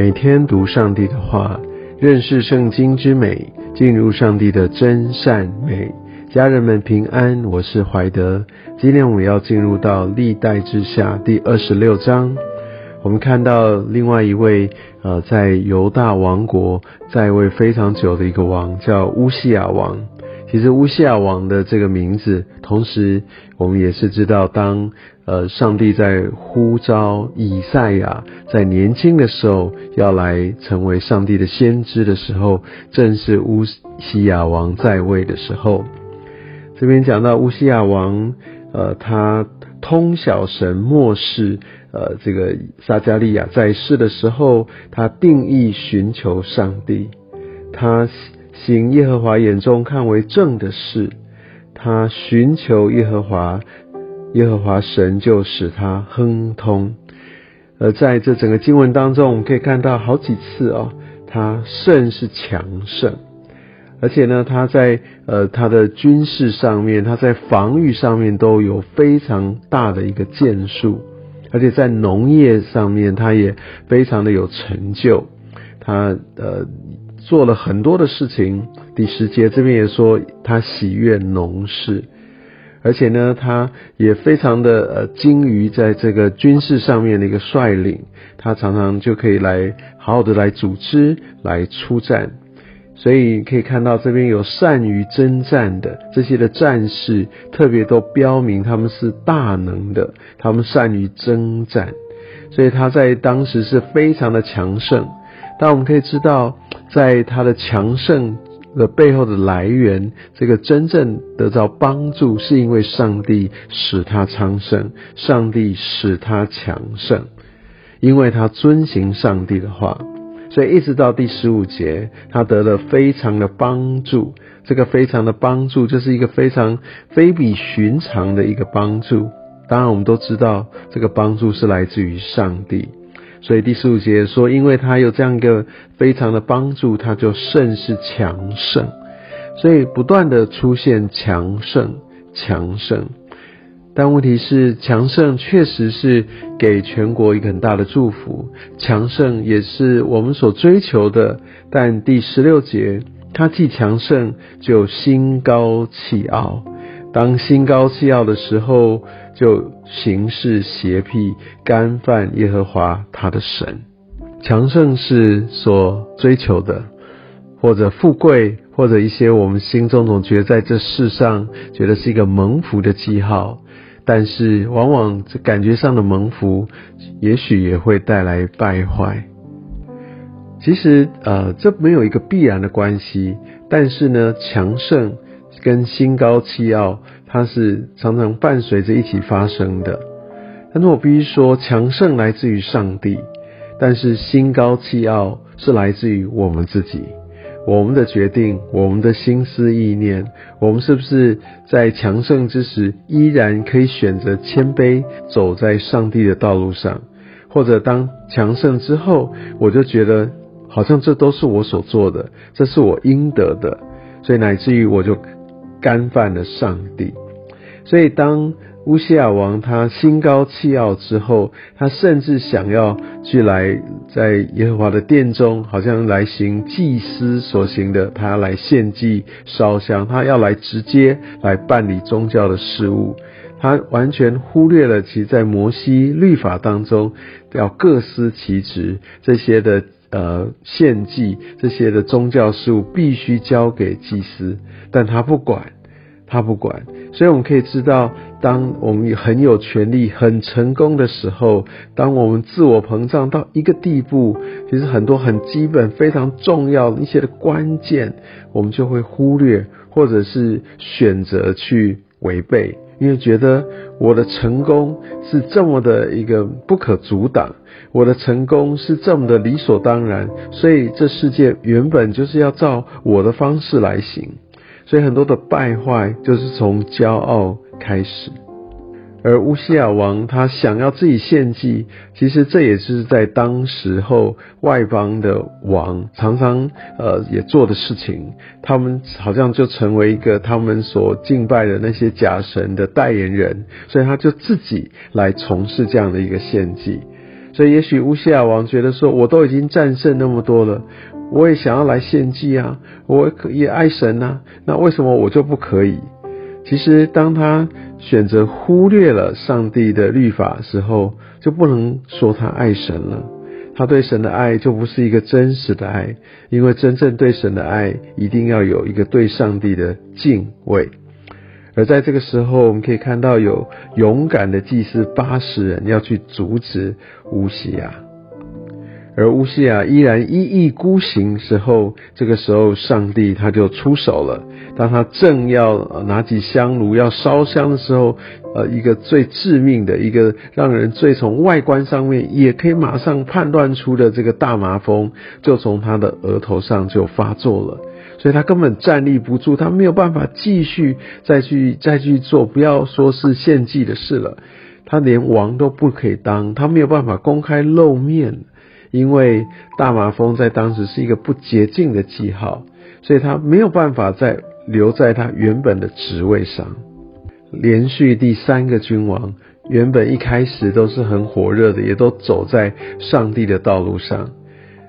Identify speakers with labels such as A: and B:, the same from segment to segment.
A: 每天读上帝的话，认识圣经之美，进入上帝的真善美。家人们平安，我是怀德。今天我们要进入到历代之下第二十六章。我们看到另外一位呃，在犹大王国在位非常久的一个王，叫乌西亚王。其实乌西亚王的这个名字，同时我们也是知道，当呃上帝在呼召以赛亚在年轻的时候要来成为上帝的先知的时候，正是乌西亚王在位的时候。这边讲到乌西亚王，呃，他通晓神末世，呃，这个撒加利亚在世的时候，他定义寻求上帝，他。行耶和华眼中看为正的事，他寻求耶和华，耶和华神就使他亨通。而在这整个经文当中，我们可以看到好几次哦，他胜是强盛，而且呢，他在呃他的军事上面，他在防御上面都有非常大的一个建树，而且在农业上面，他也非常的有成就，他呃。做了很多的事情。第十节这边也说，他喜悦农事，而且呢，他也非常的呃精于在这个军事上面的一个率领，他常常就可以来好好的来组织来出战。所以可以看到这边有善于征战的这些的战士，特别都标明他们是大能的，他们善于征战，所以他在当时是非常的强盛。但我们可以知道。在他的强盛的背后的来源，这个真正得到帮助，是因为上帝使他昌盛，上帝使他强盛，因为他遵行上帝的话，所以一直到第十五节，他得了非常的帮助。这个非常的帮助，就是一个非常非比寻常的一个帮助。当然，我们都知道这个帮助是来自于上帝。所以第十五节说，因为他有这样一个非常的帮助，他就甚是强盛。所以不断的出现强盛、强盛。但问题是，强盛确实是给全国一个很大的祝福，强盛也是我们所追求的。但第十六节，他既强盛，就心高气傲。当心高气傲的时候，就行事邪僻，干犯耶和华他的神。强盛是所追求的，或者富贵，或者一些我们心中总觉得在这世上觉得是一个蒙福的记号。但是，往往这感觉上的蒙福，也许也会带来败坏。其实，呃，这没有一个必然的关系。但是呢，强盛。跟心高气傲，它是常常伴随着一起发生的。但是我必须说，强盛来自于上帝，但是心高气傲是来自于我们自己，我们的决定，我们的心思意念，我们是不是在强盛之时，依然可以选择谦卑，走在上帝的道路上？或者当强盛之后，我就觉得好像这都是我所做的，这是我应得的，所以乃至于我就。干犯了上帝，所以当乌西亚王他心高气傲之后，他甚至想要去来在耶和华的殿中，好像来行祭司所行的，他来献祭烧香，他要来直接来办理宗教的事务，他完全忽略了其在摩西律法当中要各司其职这些的。呃，献祭这些的宗教事务必须交给祭司，但他不管，他不管。所以我们可以知道，当我们很有权力、很成功的时候，当我们自我膨胀到一个地步，其实很多很基本、非常重要一些的关键，我们就会忽略，或者是选择去违背。因为觉得我的成功是这么的一个不可阻挡，我的成功是这么的理所当然，所以这世界原本就是要照我的方式来行，所以很多的败坏就是从骄傲开始。而乌西亚王他想要自己献祭，其实这也是在当时候外邦的王常常呃也做的事情。他们好像就成为一个他们所敬拜的那些假神的代言人，所以他就自己来从事这样的一个献祭。所以也许乌西亚王觉得说，我都已经战胜那么多了，我也想要来献祭啊，我也爱神啊，那为什么我就不可以？其实当他选择忽略了上帝的律法时候，就不能说他爱神了。他对神的爱就不是一个真实的爱，因为真正对神的爱，一定要有一个对上帝的敬畏。而在这个时候，我们可以看到有勇敢的祭司八十人要去阻止乌西亚，而乌西亚依然一意孤行时候，这个时候上帝他就出手了。当他正要拿起香炉要烧香的时候，呃，一个最致命的一个让人最从外观上面也可以马上判断出的这个大麻风，就从他的额头上就发作了。所以他根本站立不住，他没有办法继续再去再去做，不要说是献祭的事了，他连王都不可以当，他没有办法公开露面，因为大麻风在当时是一个不洁净的记号，所以他没有办法再留在他原本的职位上。连续第三个君王，原本一开始都是很火热的，也都走在上帝的道路上，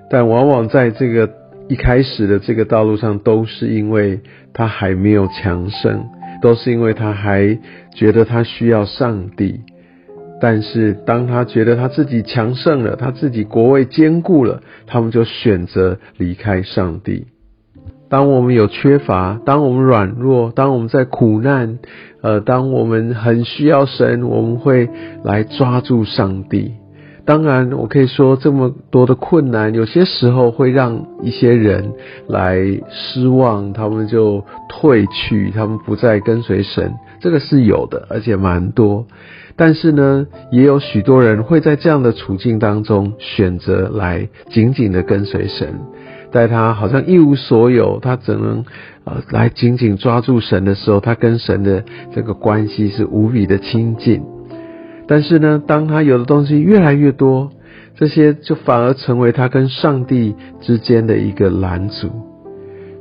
A: 但往往在这个。一开始的这个道路上，都是因为他还没有强盛，都是因为他还觉得他需要上帝。但是当他觉得他自己强盛了，他自己国位坚固了，他们就选择离开上帝。当我们有缺乏，当我们软弱，当我们在苦难，呃，当我们很需要神，我们会来抓住上帝。当然，我可以说这么多的困难，有些时候会让一些人来失望，他们就退去，他们不再跟随神，这个是有的，而且蛮多。但是呢，也有许多人会在这样的处境当中选择来紧紧的跟随神，在他好像一无所有，他只能呃来紧紧抓住神的时候，他跟神的这个关系是无比的亲近。但是呢，当他有的东西越来越多，这些就反而成为他跟上帝之间的一个拦阻。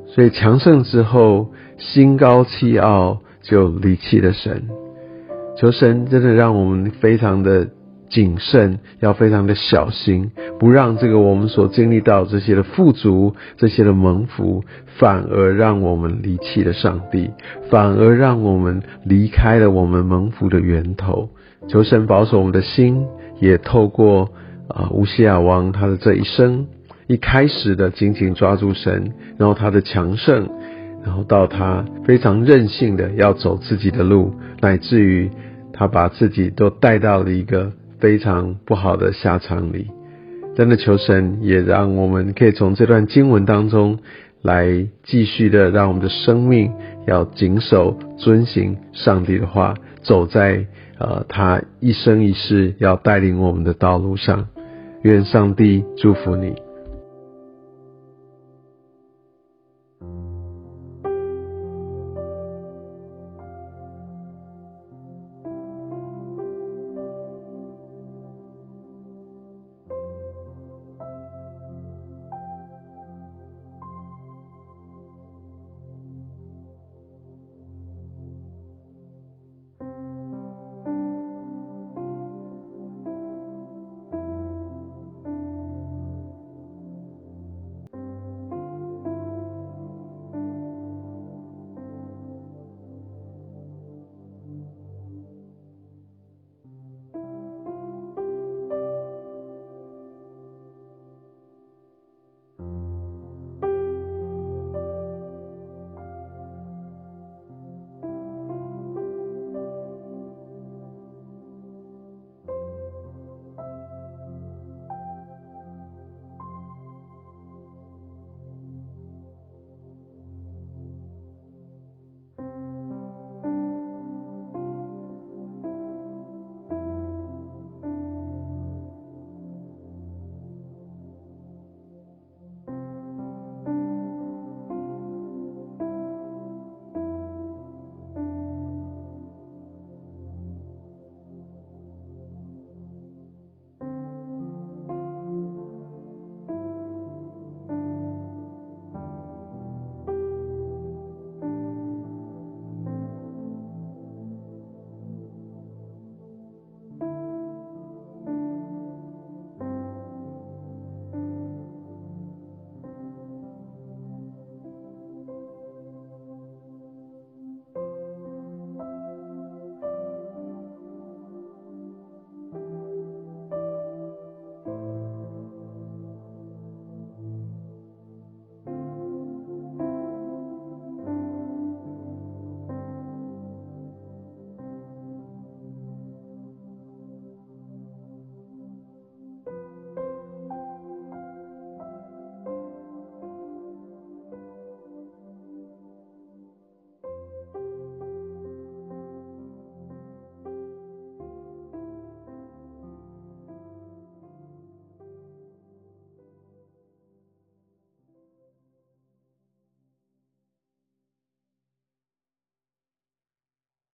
A: 所以强盛之后，心高气傲，就离弃了神。求神真的让我们非常的谨慎，要非常的小心，不让这个我们所经历到这些的富足、这些的蒙福，反而让我们离弃了上帝，反而让我们离开了我们蒙福的源头。求神保守我们的心，也透过啊乌西亚王他的这一生，一开始的紧紧抓住神，然后他的强盛，然后到他非常任性的要走自己的路，乃至于他把自己都带到了一个非常不好的下场里。真的求神也让我们可以从这段经文当中来继续的让我们的生命要谨守遵行上帝的话，走在。呃，他一生一世要带领我们的道路上，愿上帝祝福你。